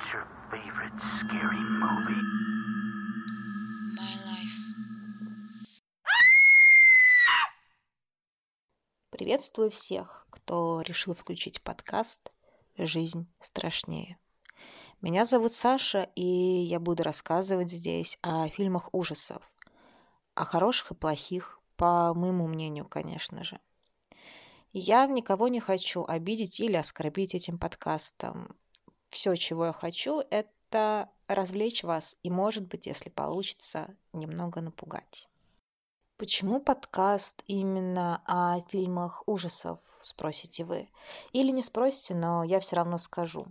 What's your favorite scary movie? My life. Приветствую всех, кто решил включить подкаст «Жизнь страшнее». Меня зовут Саша, и я буду рассказывать здесь о фильмах ужасов. О хороших и плохих, по моему мнению, конечно же. Я никого не хочу обидеть или оскорбить этим подкастом. Все, чего я хочу, это развлечь вас и, может быть, если получится, немного напугать. Почему подкаст именно о фильмах ужасов, спросите вы? Или не спросите, но я все равно скажу.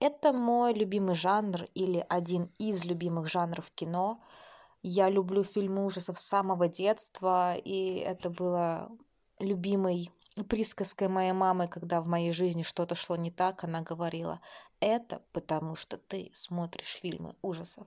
Это мой любимый жанр или один из любимых жанров кино. Я люблю фильмы ужасов с самого детства, и это было любимой присказкой моей мамы, когда в моей жизни что-то шло не так, она говорила, это потому что ты смотришь фильмы ужасов.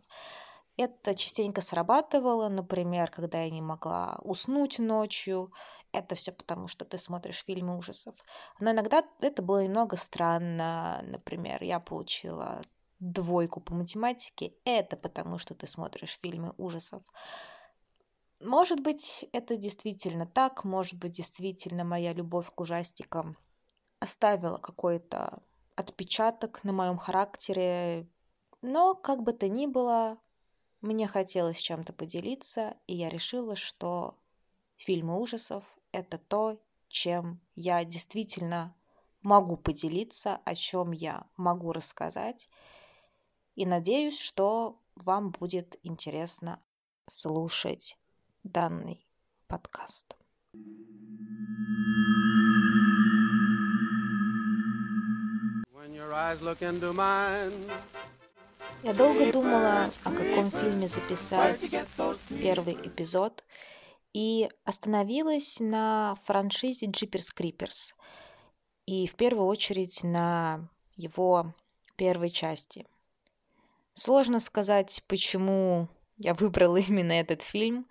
Это частенько срабатывало, например, когда я не могла уснуть ночью. Это все потому, что ты смотришь фильмы ужасов. Но иногда это было немного странно. Например, я получила двойку по математике. Это потому, что ты смотришь фильмы ужасов. Может быть, это действительно так, может быть, действительно моя любовь к ужастикам оставила какой-то отпечаток на моем характере, но как бы то ни было, мне хотелось чем-то поделиться, и я решила, что фильмы ужасов — это то, чем я действительно могу поделиться, о чем я могу рассказать. И надеюсь, что вам будет интересно слушать данный подкаст. Я долго думала, о каком фильме записать первый эпизод, и остановилась на франшизе Jeepers Creepers, и в первую очередь на его первой части. Сложно сказать, почему я выбрала именно этот фильм,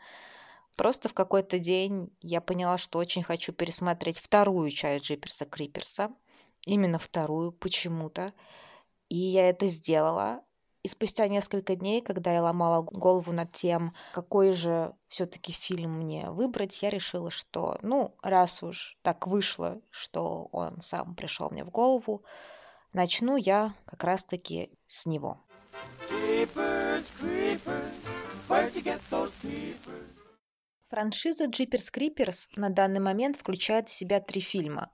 Просто в какой-то день я поняла, что очень хочу пересмотреть вторую часть Джиперса Криперса. Именно вторую, почему-то. И я это сделала. И спустя несколько дней, когда я ломала голову над тем, какой же все-таки фильм мне выбрать, я решила, что, ну, раз уж так вышло, что он сам пришел мне в голову, начну я как раз-таки с него. Creepers, creepers, Франшиза Jeepers Creepers на данный момент включает в себя три фильма.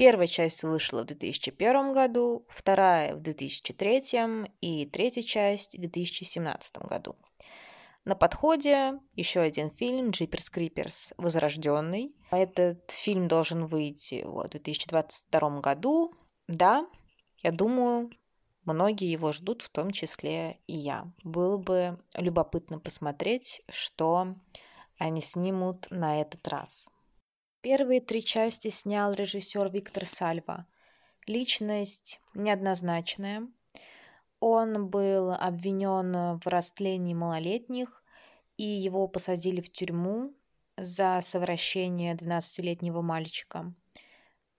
Первая часть вышла в 2001 году, вторая в 2003 и третья часть в 2017 году. На подходе еще один фильм Jeepers Creepers «Возрожденный». Этот фильм должен выйти в 2022 году. Да, я думаю, многие его ждут, в том числе и я. Было бы любопытно посмотреть, что они снимут на этот раз. Первые три части снял режиссер Виктор Сальва. Личность неоднозначная. Он был обвинен в растлении малолетних, и его посадили в тюрьму за совращение 12-летнего мальчика.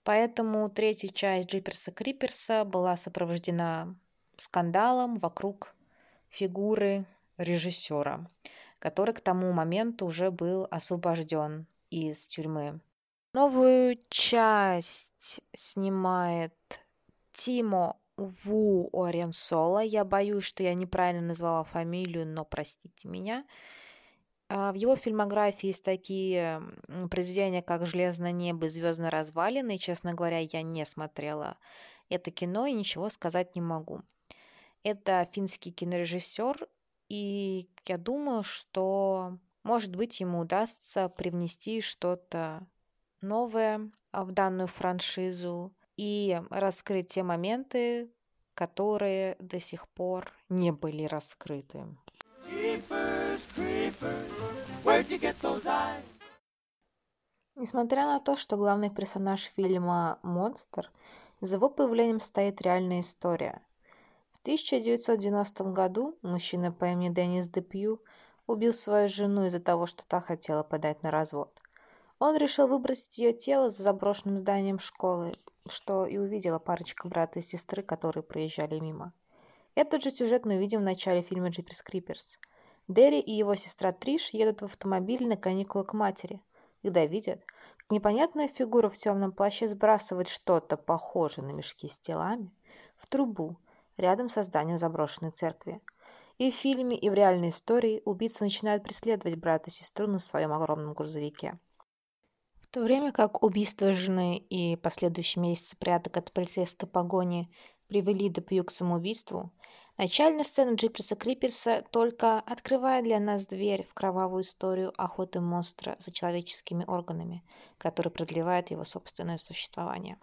Поэтому третья часть Джиперса Криперса была сопровождена скандалом вокруг фигуры режиссера который к тому моменту уже был освобожден из тюрьмы. Новую часть снимает Тимо Ву Оренсола. Я боюсь, что я неправильно назвала фамилию, но простите меня. А, в его фильмографии есть такие произведения, как «Железное небо» и «Звездные развалины». Честно говоря, я не смотрела это кино и ничего сказать не могу. Это финский кинорежиссер, и я думаю, что, может быть, ему удастся привнести что-то новое а, в данную франшизу и раскрыть те моменты, которые до сих пор не были раскрыты. Несмотря на то, что главный персонаж фильма – монстр, за его появлением стоит реальная история – в 1990 году мужчина по имени Деннис Депью убил свою жену из-за того, что та хотела подать на развод. Он решил выбросить ее тело за заброшенным зданием школы, что и увидела парочка брата и сестры, которые проезжали мимо. Этот же сюжет мы видим в начале фильма «Джиперс Криперс». Дерри и его сестра Триш едут в автомобиле на каникулы к матери. Когда видят, как непонятная фигура в темном плаще сбрасывает что-то похожее на мешки с телами в трубу рядом со зданием заброшенной церкви. И в фильме, и в реальной истории убийца начинает преследовать брата и сестру на своем огромном грузовике. То время как убийство жены и последующие месяцы пряток от полицейской погони привели Депью к самоубийству, начальная сцена Джиперса Криперса только открывает для нас дверь в кровавую историю охоты монстра за человеческими органами, который продлевает его собственное существование.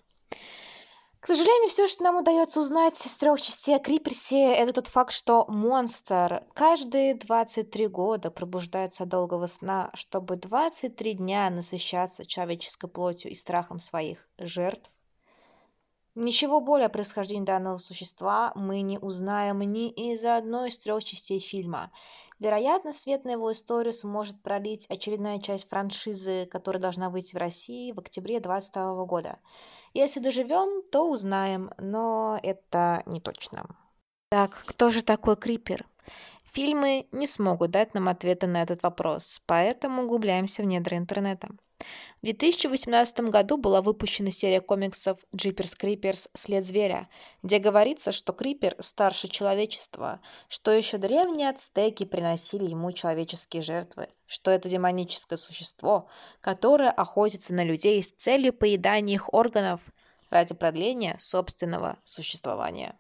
К сожалению, все, что нам удается узнать из трех частей о Криперсе, это тот факт, что монстр каждые 23 года пробуждается от долгого сна, чтобы 23 дня насыщаться человеческой плотью и страхом своих жертв, Ничего более о происхождении данного существа мы не узнаем ни из одной из трех частей фильма. Вероятно, свет на его историю сможет пролить очередная часть франшизы, которая должна выйти в России в октябре 2022 года. Если доживем, то узнаем, но это не точно. Так, кто же такой Крипер? Фильмы не смогут дать нам ответы на этот вопрос, поэтому углубляемся в недра интернета. В 2018 году была выпущена серия комиксов «Джиперс Криперс. След зверя», где говорится, что Крипер старше человечества, что еще древние ацтеки приносили ему человеческие жертвы, что это демоническое существо, которое охотится на людей с целью поедания их органов ради продления собственного существования.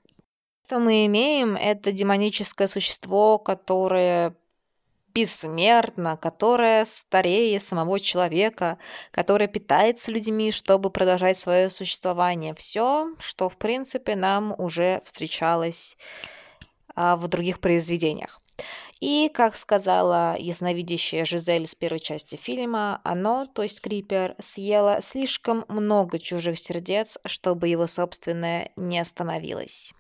Что мы имеем, это демоническое существо, которое бессмертна, которая старее самого человека, которая питается людьми, чтобы продолжать свое существование. Все, что, в принципе, нам уже встречалось а, в других произведениях. И, как сказала ясновидящая Жизель с первой части фильма, оно, то есть Крипер, съело слишком много чужих сердец, чтобы его собственное не остановилось.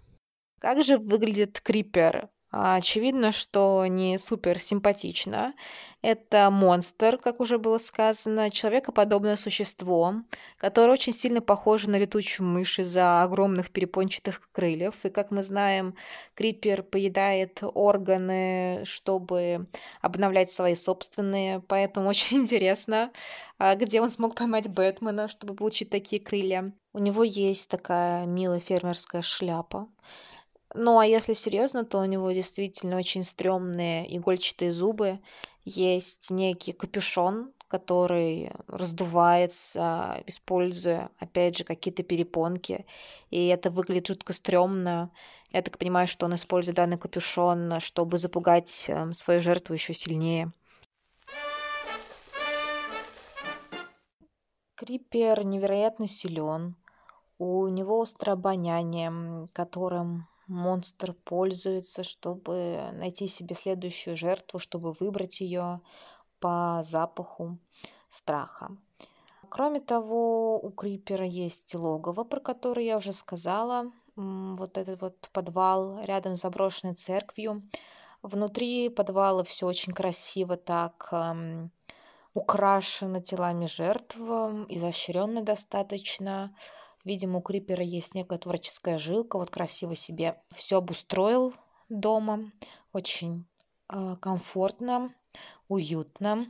Как же выглядит Крипер а, очевидно, что не супер симпатично. Это монстр, как уже было сказано, человекоподобное существо, которое очень сильно похоже на летучую мышь из-за огромных перепончатых крыльев. И, как мы знаем, Крипер поедает органы, чтобы обновлять свои собственные. Поэтому очень интересно, а, где он смог поймать Бэтмена, чтобы получить такие крылья. У него есть такая милая фермерская шляпа. Ну, а если серьезно, то у него действительно очень стрёмные игольчатые зубы. Есть некий капюшон, который раздувается, используя, опять же, какие-то перепонки. И это выглядит жутко стрёмно. Я так понимаю, что он использует данный капюшон, чтобы запугать эм, свою жертву еще сильнее. Крипер невероятно силен. У него острое обоняние, которым монстр пользуется, чтобы найти себе следующую жертву, чтобы выбрать ее по запаху страха. Кроме того, у Крипера есть логово, про которое я уже сказала. Вот этот вот подвал рядом с заброшенной церковью. Внутри подвала все очень красиво так эм, украшено телами жертв, изощренно достаточно. Видимо, у Крипера есть некая творческая жилка, вот красиво себе все обустроил дома, очень э, комфортно, уютно.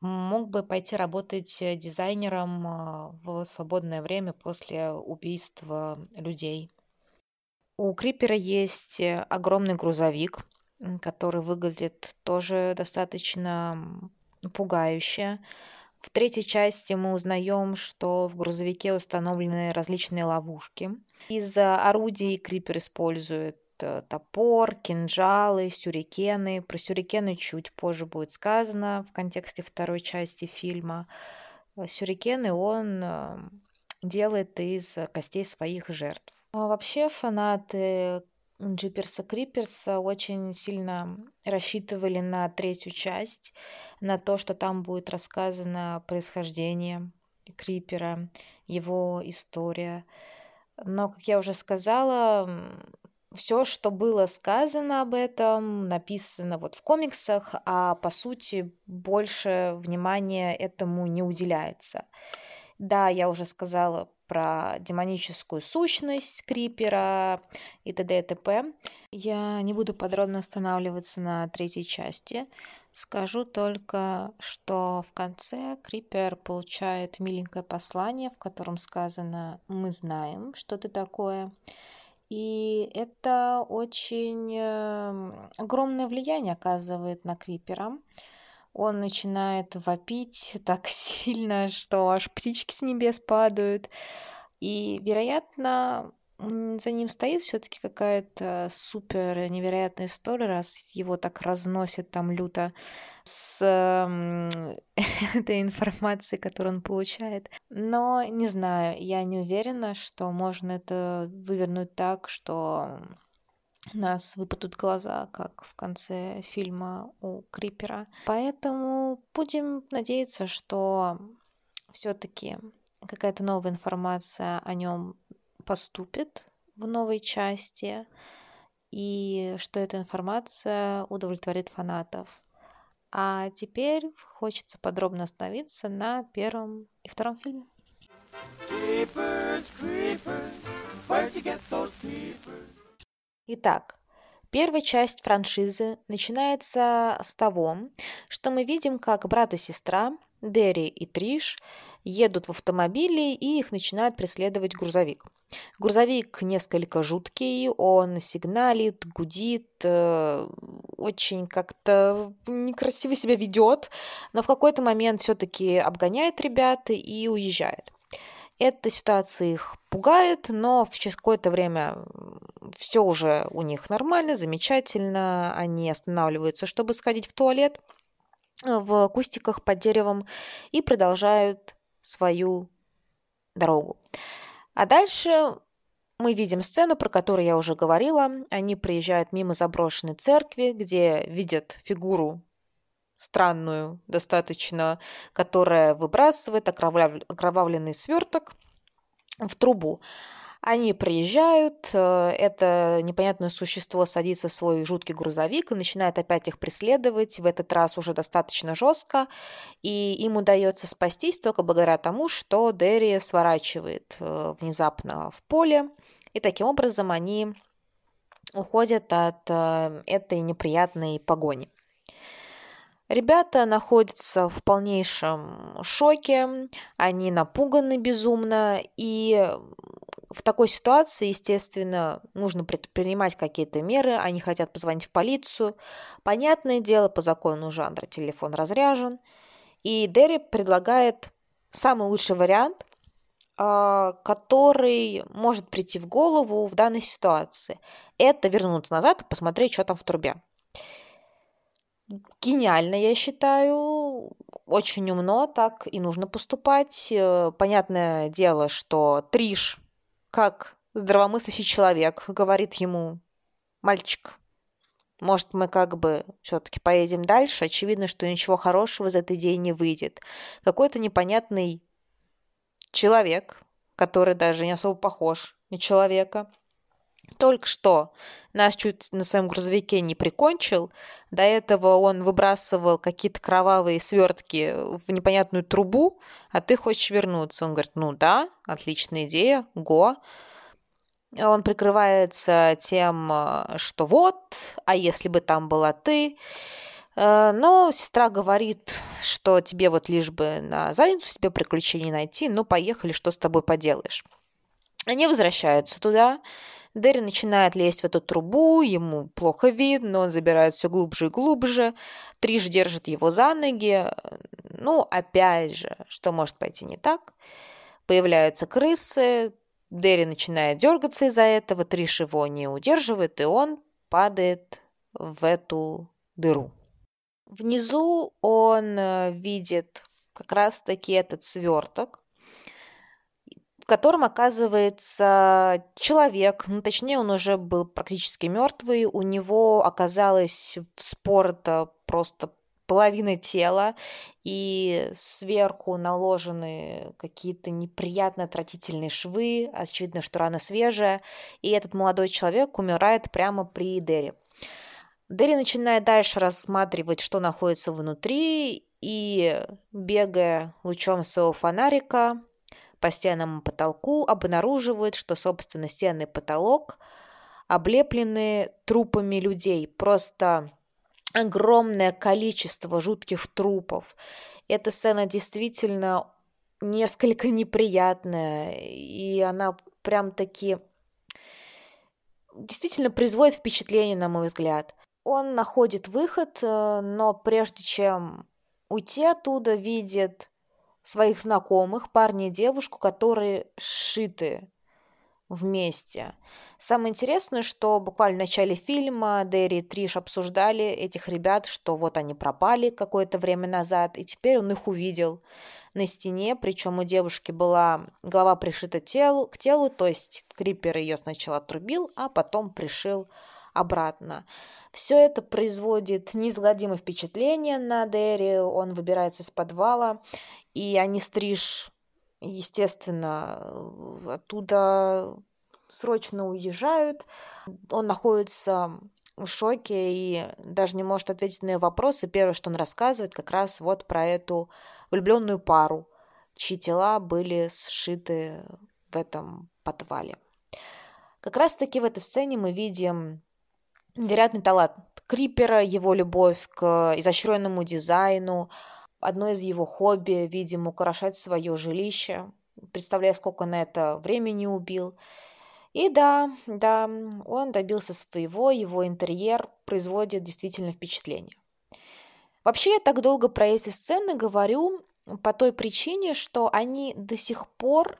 Мог бы пойти работать дизайнером э, в свободное время после убийства людей. У Крипера есть огромный грузовик, который выглядит тоже достаточно пугающе. В третьей части мы узнаем, что в грузовике установлены различные ловушки. Из орудий Крипер использует э, топор, кинжалы, сюрикены. Про сюрикены чуть позже будет сказано в контексте второй части фильма. Сюрикены он э, делает из костей своих жертв. А вообще фанаты Джиперса Криперса очень сильно рассчитывали на третью часть, на то, что там будет рассказано происхождение Крипера, его история. Но, как я уже сказала, все, что было сказано об этом, написано вот в комиксах, а по сути больше внимания этому не уделяется. Да, я уже сказала про демоническую сущность Крипера и т.д. и т.п. Я не буду подробно останавливаться на третьей части. Скажу только, что в конце Крипер получает миленькое послание, в котором сказано «Мы знаем, что ты такое». И это очень эм, огромное влияние оказывает на Крипера. Он начинает вопить так сильно, что аж птички с небес падают. И, вероятно, за ним стоит все-таки какая-то супер невероятная история, раз его так разносит там люто с этой информацией, которую он получает. Но не знаю, я не уверена, что можно это вывернуть так, что у нас выпадут глаза, как в конце фильма у Крипера. Поэтому будем надеяться, что все-таки какая-то новая информация о нем поступит в новой части, и что эта информация удовлетворит фанатов. А теперь хочется подробно остановиться на первом и втором фильме. Итак, первая часть франшизы начинается с того, что мы видим, как брат и сестра Дерри и Триш едут в автомобиле, и их начинает преследовать грузовик. Грузовик несколько жуткий, он сигналит, гудит, э, очень как-то некрасиво себя ведет, но в какой-то момент все-таки обгоняет ребят и уезжает. Эта ситуация их пугает, но через какое-то время все уже у них нормально, замечательно. Они останавливаются, чтобы сходить в туалет в кустиках под деревом и продолжают свою дорогу. А дальше мы видим сцену, про которую я уже говорила. Они проезжают мимо заброшенной церкви, где видят фигуру странную достаточно, которая выбрасывает окровавленный сверток в трубу. Они приезжают, э, это непонятное существо садится в свой жуткий грузовик и начинает опять их преследовать, в этот раз уже достаточно жестко, и им удается спастись только благодаря тому, что Дерри сворачивает э, внезапно в поле, и таким образом они уходят от э, этой неприятной погони. Ребята находятся в полнейшем шоке, они напуганы безумно, и в такой ситуации, естественно, нужно предпринимать какие-то меры, они хотят позвонить в полицию. Понятное дело, по закону жанра телефон разряжен. И Дерри предлагает самый лучший вариант, а, который может прийти в голову в данной ситуации. Это вернуться назад и посмотреть, что там в трубе. Гениально, я считаю, очень умно, так и нужно поступать. Э, понятное дело, что Триш как здравомыслящий человек говорит ему, мальчик, может, мы как бы все-таки поедем дальше? Очевидно, что ничего хорошего из этой идеи не выйдет. Какой-то непонятный человек, который даже не особо похож на человека, только что нас чуть на своем грузовике не прикончил. До этого он выбрасывал какие-то кровавые свертки в непонятную трубу, а ты хочешь вернуться. Он говорит, ну да, отличная идея, го. Он прикрывается тем, что вот, а если бы там была ты. Э, но сестра говорит, что тебе вот лишь бы на задницу себе приключений найти, ну поехали, что с тобой поделаешь. Они возвращаются туда, Дерри начинает лезть в эту трубу, ему плохо видно, он забирает все глубже и глубже. Триш держит его за ноги. Ну, опять же, что может пойти не так? Появляются крысы, Дерри начинает дергаться из-за этого, Триш его не удерживает, и он падает в эту дыру. Внизу он э, видит как раз-таки этот сверток, котором оказывается человек, ну точнее он уже был практически мертвый, у него оказалось в спорта просто половина тела, и сверху наложены какие-то неприятно отвратительные швы, очевидно, что рана свежая, и этот молодой человек умирает прямо при Дерри. Дерри начинает дальше рассматривать, что находится внутри, и, бегая лучом своего фонарика, по стенам и потолку, обнаруживают, что, собственно, стены и потолок облеплены трупами людей. Просто огромное количество жутких трупов. Эта сцена действительно несколько неприятная, и она прям таки действительно производит впечатление, на мой взгляд. Он находит выход, э, но прежде чем уйти оттуда, видит своих знакомых, парня и девушку, которые сшиты вместе. Самое интересное, что буквально в начале фильма Дэри и Триш обсуждали этих ребят, что вот они пропали какое-то время назад, и теперь он их увидел на стене, причем у девушки была голова пришита телу, к телу, то есть Крипер ее сначала отрубил, а потом пришил обратно. Все это производит неизгладимое впечатление на Дэри, он выбирается из подвала, и они стриж естественно, оттуда срочно уезжают. Он находится в шоке и даже не может ответить на ее вопросы. Первое, что он рассказывает, как раз вот про эту влюбленную пару, чьи тела были сшиты в этом подвале. Как раз-таки в этой сцене мы видим вероятный талант Крипера, его любовь к изощренному дизайну, одно из его хобби, видимо, украшать свое жилище. Представляю, сколько на это времени убил. И да, да, он добился своего, его интерьер производит действительно впечатление. Вообще я так долго про эти сцены говорю по той причине, что они до сих пор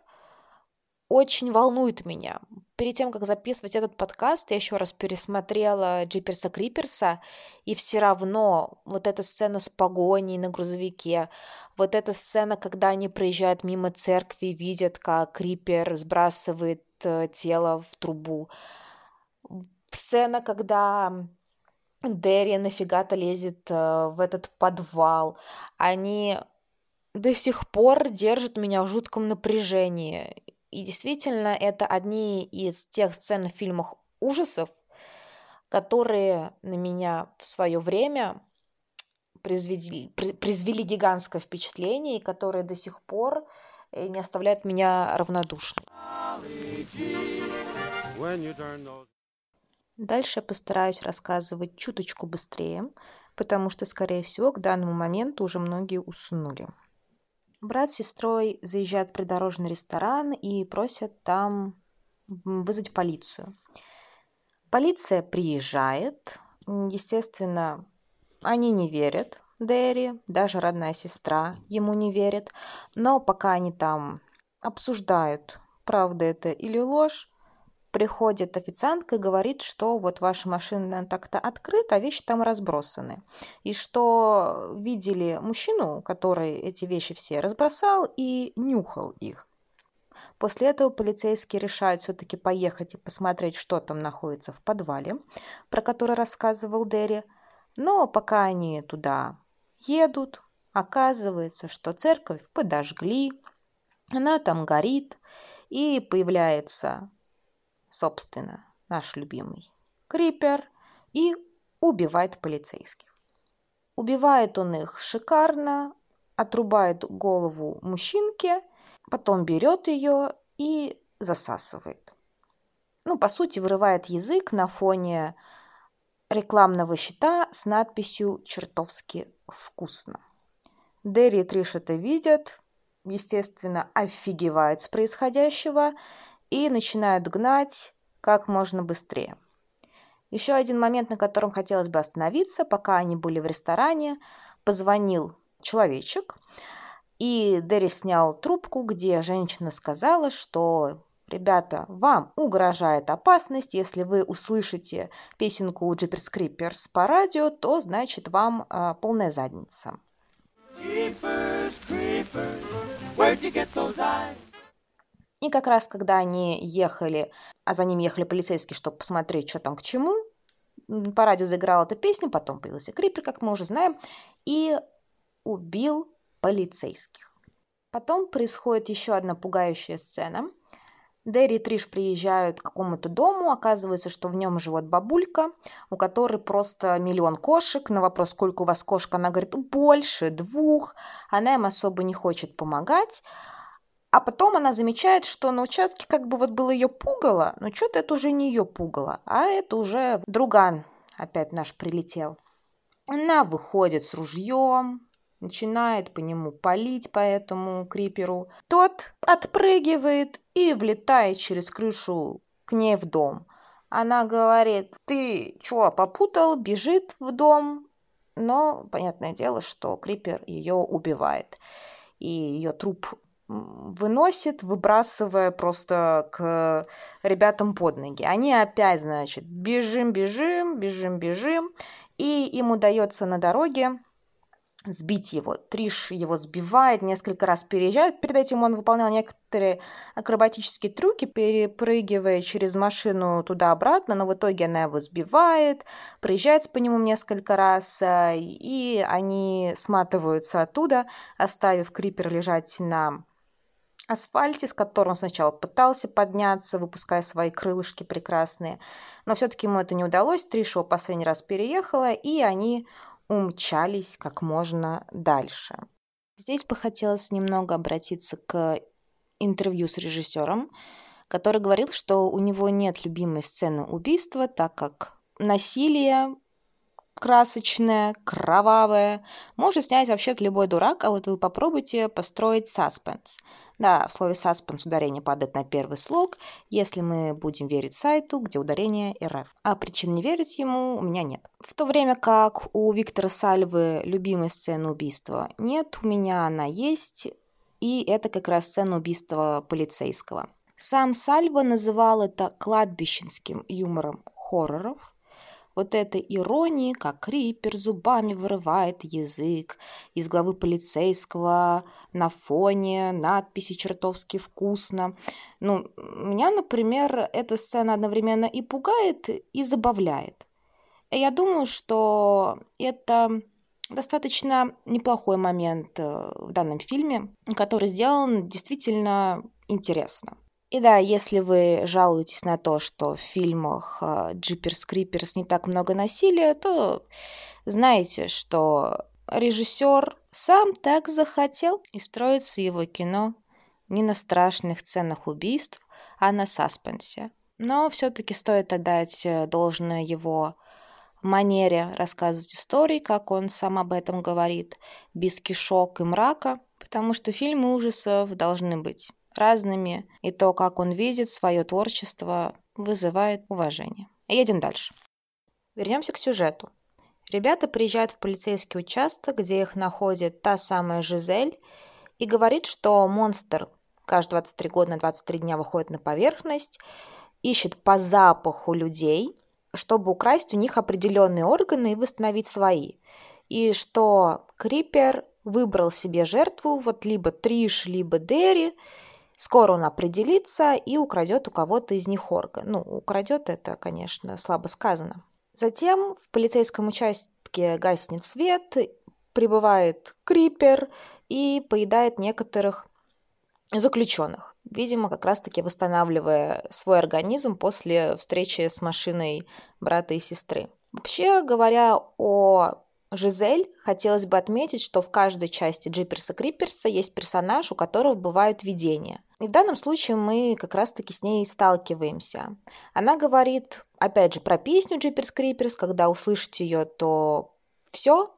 очень волнуют меня. Перед тем, как записывать этот подкаст, я еще раз пересмотрела Джиперса Криперса, и все равно вот эта сцена с погоней на грузовике, вот эта сцена, когда они проезжают мимо церкви, видят, как Крипер сбрасывает э, тело в трубу. Сцена, когда Дерри нафига-то лезет э, в этот подвал. Они до сих пор держат меня в жутком напряжении. И действительно, это одни из тех сцен в фильмах ужасов, которые на меня в свое время произвели, произвели гигантское впечатление, и которые до сих пор э, не оставляют меня равнодушной. Дальше я постараюсь рассказывать чуточку быстрее, потому что, скорее всего, к данному моменту уже многие уснули. Брат с сестрой заезжают в придорожный ресторан и просят там вызвать полицию. Полиция приезжает. Естественно, они не верят Дэри, даже родная сестра ему не верит. Но пока они там обсуждают, правда это или ложь, приходит официантка и говорит, что вот ваша машина так-то открыта, а вещи там разбросаны. И что видели мужчину, который эти вещи все разбросал и нюхал их. После этого полицейские решают все-таки поехать и посмотреть, что там находится в подвале, про который рассказывал Дерри. Но пока они туда едут, оказывается, что церковь подожгли, она там горит, и появляется собственно, наш любимый Крипер, и убивает полицейских. Убивает он их шикарно, отрубает голову мужчинке, потом берет ее и засасывает. Ну, по сути, вырывает язык на фоне рекламного щита с надписью «Чертовски вкусно». Дерри и Триш это видят, естественно, офигевают с происходящего и начинают гнать как можно быстрее. Еще один момент, на котором хотелось бы остановиться, пока они были в ресторане, позвонил человечек, и Дерри снял трубку, где женщина сказала, что Ребята, вам угрожает опасность. Если вы услышите песенку Jeepers Creepers по радио, то значит вам а, полная задница. Jeepers, creepers, where'd you get those eyes? И как раз, когда они ехали, а за ним ехали полицейские, чтобы посмотреть, что там к чему, по радио заиграла эта песня, потом появился Крипер, как мы уже знаем, и убил полицейских. Потом происходит еще одна пугающая сцена. Дерри и Триш приезжают к какому-то дому, оказывается, что в нем живет бабулька, у которой просто миллион кошек. На вопрос, сколько у вас кошек, она говорит, больше двух. Она им особо не хочет помогать. А потом она замечает, что на участке как бы вот было ее пугало, но что-то это уже не ее пугало, а это уже друган опять наш прилетел. Она выходит с ружьем, начинает по нему палить по этому криперу. Тот отпрыгивает и влетает через крышу к ней в дом. Она говорит, ты чё, попутал, бежит в дом, но понятное дело, что крипер ее убивает. И ее труп выносит, выбрасывая просто к ребятам под ноги. Они опять, значит, бежим, бежим, бежим, бежим, и им удается на дороге сбить его. Триш его сбивает, несколько раз переезжает. Перед этим он выполнял некоторые акробатические трюки, перепрыгивая через машину туда-обратно, но в итоге она его сбивает, проезжается по нему несколько раз, э, и они сматываются оттуда, оставив Крипер лежать на асфальте, с которым сначала пытался подняться, выпуская свои крылышки прекрасные. Но все-таки ему это не удалось. Триша последний раз переехала, и они умчались как можно дальше. Здесь бы хотелось немного обратиться к интервью с режиссером, который говорил, что у него нет любимой сцены убийства, так как насилие красочная, кровавая. Может снять вообще-то любой дурак, а вот вы попробуйте построить саспенс. Да, в слове саспенс ударение падает на первый слог, если мы будем верить сайту, где ударение РФ. А причин не верить ему у меня нет. В то время как у Виктора Сальвы любимой сцены убийства нет, у меня она есть, и это как раз сцена убийства полицейского. Сам Сальва называл это кладбищенским юмором хорроров, вот этой иронии, как Риппер зубами вырывает язык из главы полицейского на фоне надписи «Чертовски вкусно». Ну, меня, например, эта сцена одновременно и пугает, и забавляет. И я думаю, что это достаточно неплохой момент э, в данном фильме, который сделан действительно интересно. И да, если вы жалуетесь на то, что в фильмах Джиперс Криперс не так много насилия, то знаете, что режиссер сам так захотел, и строится его кино не на страшных сценах убийств, а на саспенсе. Но все-таки стоит отдать э, должное его манере рассказывать истории, как он сам об этом говорит, без кишок и мрака, потому что фильмы ужасов должны быть разными, и то, как он видит свое творчество, вызывает уважение. Едем дальше. Вернемся к сюжету. Ребята приезжают в полицейский участок, где их находит та самая Жизель, и говорит, что монстр каждые 23 года на 23 дня выходит на поверхность, ищет по запаху людей, чтобы украсть у них определенные органы и восстановить свои. И что Крипер выбрал себе жертву, вот либо Триш, либо Дерри, Скоро он определится и украдет у кого-то из них орган. Ну, украдет это, конечно, слабо сказано. Затем в полицейском участке гаснет свет, прибывает крипер и поедает некоторых заключенных. Видимо, как раз-таки восстанавливая свой организм после встречи с машиной брата и сестры. Вообще говоря о Жизель, хотелось бы отметить, что в каждой части Джиперса Криперса есть персонаж, у которого бывают видения. И в данном случае мы как раз-таки с ней сталкиваемся. Она говорит, опять же, про песню Джиперс Криперс, когда услышите ее, то все.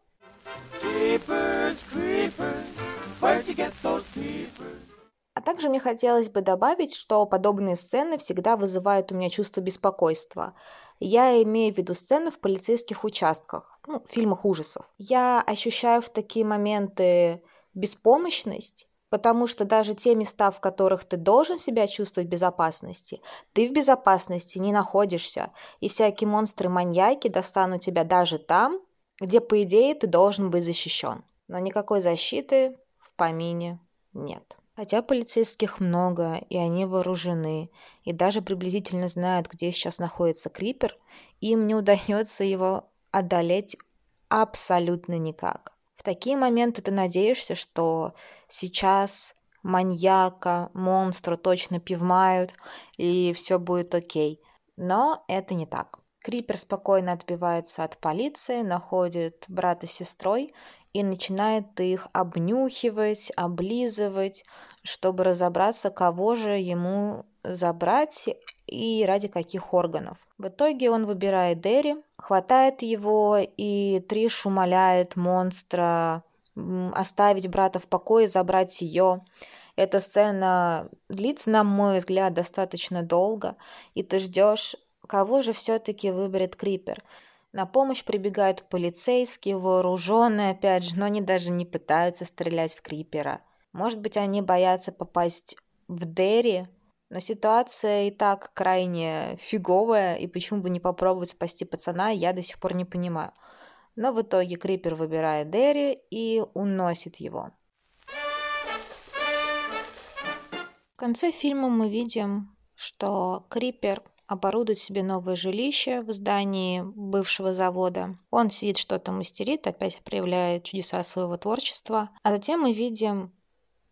А также мне хотелось бы добавить, что подобные сцены всегда вызывают у меня чувство беспокойства. Я имею в виду сцены в полицейских участках, ну, фильмах ужасов. Я ощущаю в такие моменты беспомощность, потому что даже те места, в которых ты должен себя чувствовать в безопасности, ты в безопасности не находишься, и всякие монстры-маньяки достанут тебя даже там, где, по идее, ты должен быть защищен. Но никакой защиты в помине нет. Хотя полицейских много, и они вооружены, и даже приблизительно знают, где сейчас находится Крипер, им не удается его одолеть абсолютно никак. В такие моменты ты надеешься, что сейчас маньяка, монстра точно пивмают, и все будет окей. Но это не так. Крипер спокойно отбивается от полиции, находит брата с сестрой и начинает их обнюхивать, облизывать, чтобы разобраться, кого же ему забрать и ради каких органов. В итоге он выбирает Дерри, хватает его, и Триш умоляет монстра оставить брата в покое, забрать ее. Эта сцена длится, на мой взгляд, достаточно долго, и ты ждешь, кого же все-таки выберет Крипер. На помощь прибегают полицейские, вооруженные, опять же, но они даже не пытаются стрелять в Крипера. Может быть, они боятся попасть в Дерри, но ситуация и так крайне фиговая, и почему бы не попробовать спасти пацана, я до сих пор не понимаю. Но в итоге Крипер выбирает Дерри и уносит его. В конце фильма мы видим, что Крипер оборудует себе новое жилище в здании бывшего завода. Он сидит, что-то мастерит, опять проявляет чудеса своего творчества. А затем мы видим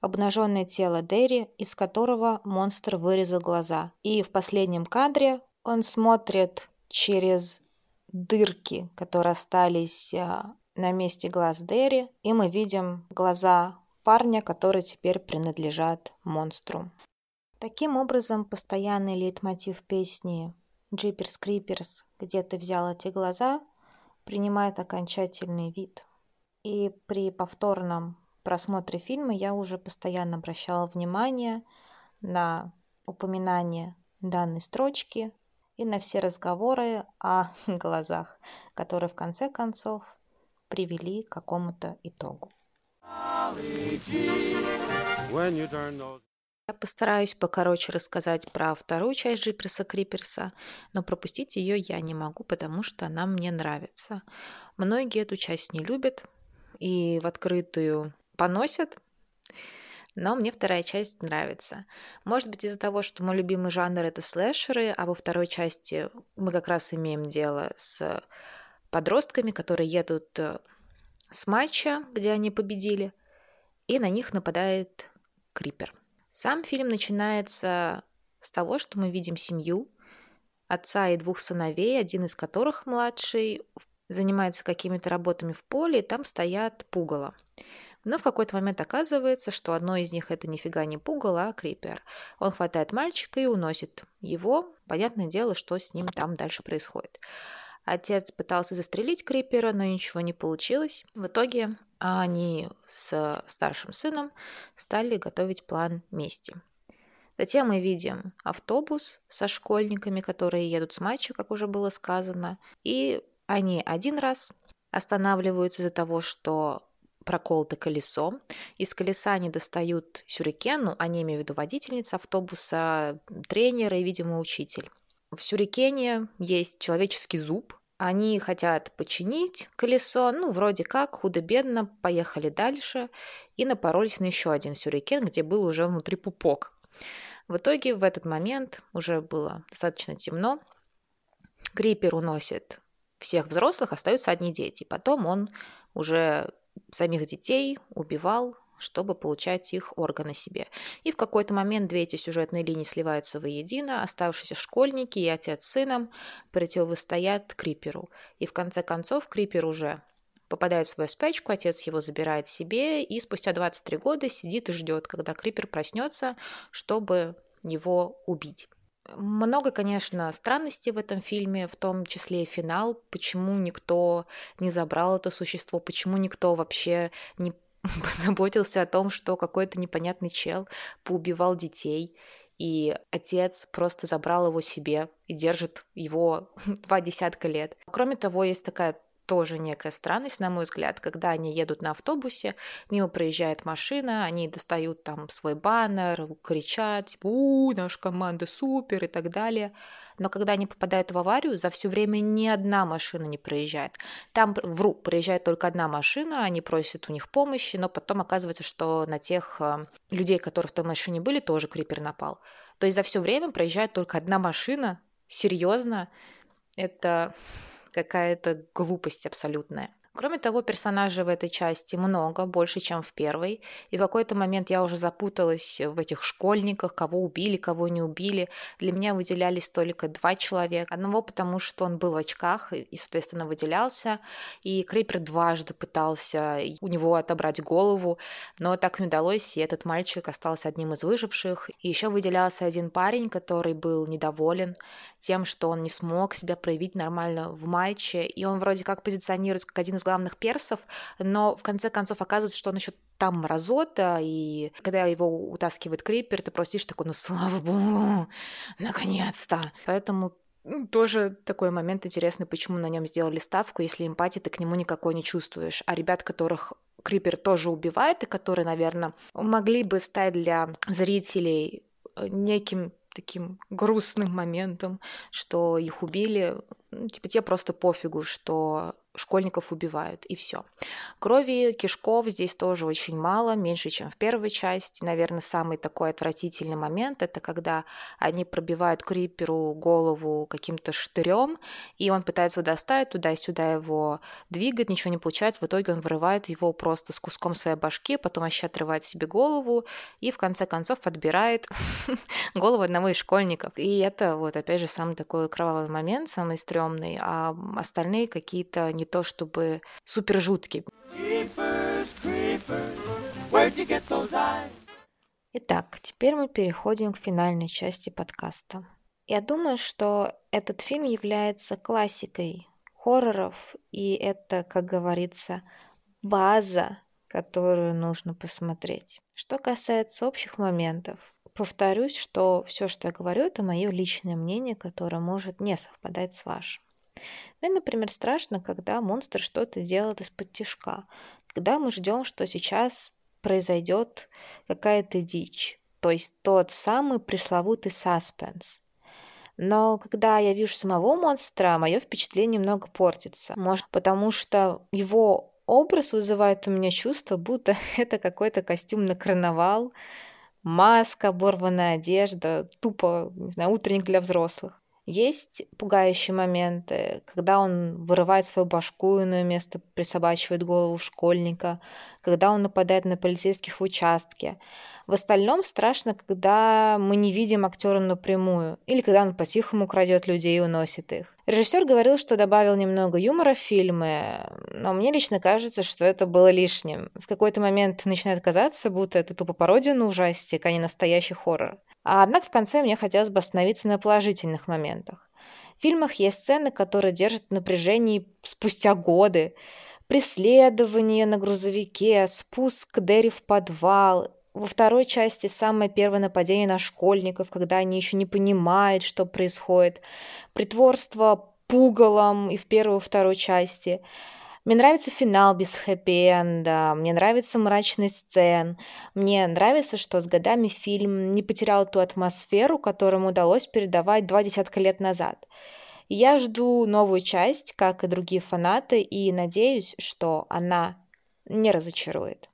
обнаженное тело Дерри, из которого монстр вырезал глаза. И в последнем кадре он смотрит через дырки, которые остались а, на месте глаз Дерри, и мы видим глаза парня, которые теперь принадлежат монстру. Таким образом, постоянный лейтмотив песни «Джиперс Криперс, где ты взял эти глаза» принимает окончательный вид. И при повторном просмотре фильма я уже постоянно обращала внимание на упоминание данной строчки и на все разговоры о глазах, которые в конце концов привели к какому-то итогу. Я постараюсь покороче рассказать про вторую часть Джиперса Криперса, но пропустить ее я не могу, потому что она мне нравится. Многие эту часть не любят и в открытую поносят, но мне вторая часть нравится. Может быть, из-за того, что мой любимый жанр — это слэшеры, а во второй части мы как раз имеем дело с подростками, которые едут э, с матча, где они победили, и на них нападает Крипер. Сам фильм начинается с того, что мы видим семью, отца и двух сыновей, один из которых младший занимается какими-то работами в поле, и там стоят пугало. Но в какой-то момент оказывается, что одно из них это нифига не пугало, а крипер. Он хватает мальчика и уносит его. Понятное дело, что с ним там дальше происходит. Отец пытался застрелить Крипера, но ничего не получилось. В итоге они с старшим сыном стали готовить план мести. Затем мы видим автобус со школьниками, которые едут с матча, как уже было сказано. И они один раз останавливаются из-за того, что проколото колесо. Из колеса они достают сюрикен, ну, они имеют в виду водительница автобуса, тренера и, видимо, учитель. В сюрикене есть человеческий зуб. Они хотят починить колесо, ну, вроде как, худо-бедно, поехали дальше и напоролись на еще один сюрикен, где был уже внутри пупок. В итоге в этот момент уже было достаточно темно. Крипер уносит всех взрослых, остаются одни дети. Потом он уже самих детей убивал, чтобы получать их органы себе. И в какой-то момент две эти сюжетные линии сливаются воедино, оставшиеся школьники и отец с сыном противостоят Криперу. И в конце концов Крипер уже попадает в свою спячку, отец его забирает себе, и спустя 23 года сидит и ждет, когда Крипер проснется, чтобы его убить. Много, конечно, странностей в этом фильме, в том числе и финал, почему никто не забрал это существо, почему никто вообще не позаботился о том, что какой-то непонятный чел поубивал детей, и отец просто забрал его себе и держит его два десятка лет. Кроме того, есть такая тоже некая странность, на мой взгляд, когда они едут на автобусе, мимо проезжает машина, они достают там свой баннер, кричат, типа, у, наша команда супер и так далее. Но когда они попадают в аварию, за все время ни одна машина не проезжает. Там, вру, проезжает только одна машина, они просят у них помощи, но потом оказывается, что на тех э, людей, которые в той машине были, тоже крипер напал. То есть за все время проезжает только одна машина, серьезно, это какая-то глупость абсолютная. Кроме того, персонажей в этой части много, больше, чем в первой. И в какой-то момент я уже запуталась в этих школьниках, кого убили, кого не убили. Для меня выделялись только два человека. Одного, потому что он был в очках и, соответственно, выделялся. И Крипер дважды пытался у него отобрать голову, но так не удалось, и этот мальчик остался одним из выживших. И еще выделялся один парень, который был недоволен тем, что он не смог себя проявить нормально в матче. И он вроде как позиционируется как один из главных персов, но в конце концов оказывается, что он еще там мразота, и когда его утаскивает Крипер, ты просто сидишь такой, ну слава богу, наконец-то. Поэтому ну, тоже такой момент интересный, почему на нем сделали ставку, если эмпатии ты к нему никакой не чувствуешь. А ребят, которых Крипер тоже убивает, и которые, наверное, могли бы стать для зрителей э, неким таким грустным моментом, что их убили. Ну, типа тебе просто пофигу, что школьников убивают, и все. Крови, кишков здесь тоже очень мало, меньше, чем в первой части. Наверное, самый такой отвратительный момент это когда они пробивают Криперу голову каким-то штырем, и он пытается достать туда-сюда его двигать, ничего не получается. В итоге он вырывает его просто с куском своей башки, потом вообще отрывает себе голову и в конце концов отбирает голову одного из школьников. И это вот опять же самый такой кровавый момент, самый стрёмный, а остальные какие-то не то чтобы супер жуткий. Итак, теперь мы переходим к финальной части подкаста. Я думаю, что этот фильм является классикой хорроров, и это, как говорится, база, которую нужно посмотреть. Что касается общих моментов, повторюсь, что все, что я говорю, это мое личное мнение, которое может не совпадать с вашим. Мне, например, страшно, когда монстр что-то делает из-под тишка, когда мы ждем, что сейчас произойдет какая-то дичь, то есть тот самый пресловутый саспенс. Но когда я вижу самого монстра, мое впечатление немного портится. Может, потому что его образ вызывает у меня чувство, будто это какой-то костюм на карнавал, маска, оборванная одежда, тупо, не знаю, утренник для взрослых. Есть пугающие моменты, когда он вырывает свою башку, иное место присобачивает голову школьника, когда он нападает на полицейских в участке. В остальном страшно, когда мы не видим актера напрямую, или когда он по-тихому крадет людей и уносит их. Режиссер говорил, что добавил немного юмора в фильмы, но мне лично кажется, что это было лишним. В какой-то момент начинает казаться, будто это тупо пародия на ужастик, а не настоящий хоррор. А однако в конце мне хотелось бы остановиться на положительных моментах. В фильмах есть сцены, которые держат в напряжении спустя годы. Преследование на грузовике, спуск Дерри в подвал. Во второй части самое первое нападение на школьников, когда они еще не понимают, что происходит. Притворство пугалом и в первой и второй части. Мне нравится финал без хэппи-энда, мне нравится мрачный сцен, мне нравится, что с годами фильм не потерял ту атмосферу, которую удалось передавать два десятка лет назад. Я жду новую часть, как и другие фанаты, и надеюсь, что она не разочарует.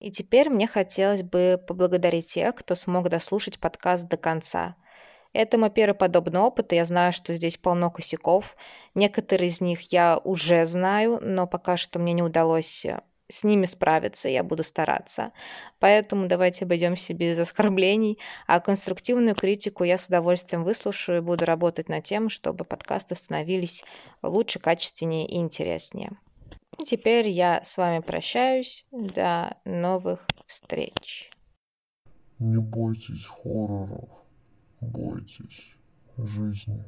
И теперь мне хотелось бы поблагодарить тех, кто смог дослушать подкаст до конца – это мой первый подобный опыт, и я знаю, что здесь полно косяков. Некоторые из них я уже знаю, но пока что мне не удалось э, с ними справиться, я буду стараться. Поэтому давайте обойдемся без оскорблений, а конструктивную критику я с удовольствием выслушаю и буду работать над тем, чтобы подкасты становились лучше, качественнее и интереснее. Теперь я с вами прощаюсь. До новых встреч. Не бойтесь хорроров бойтесь жизни.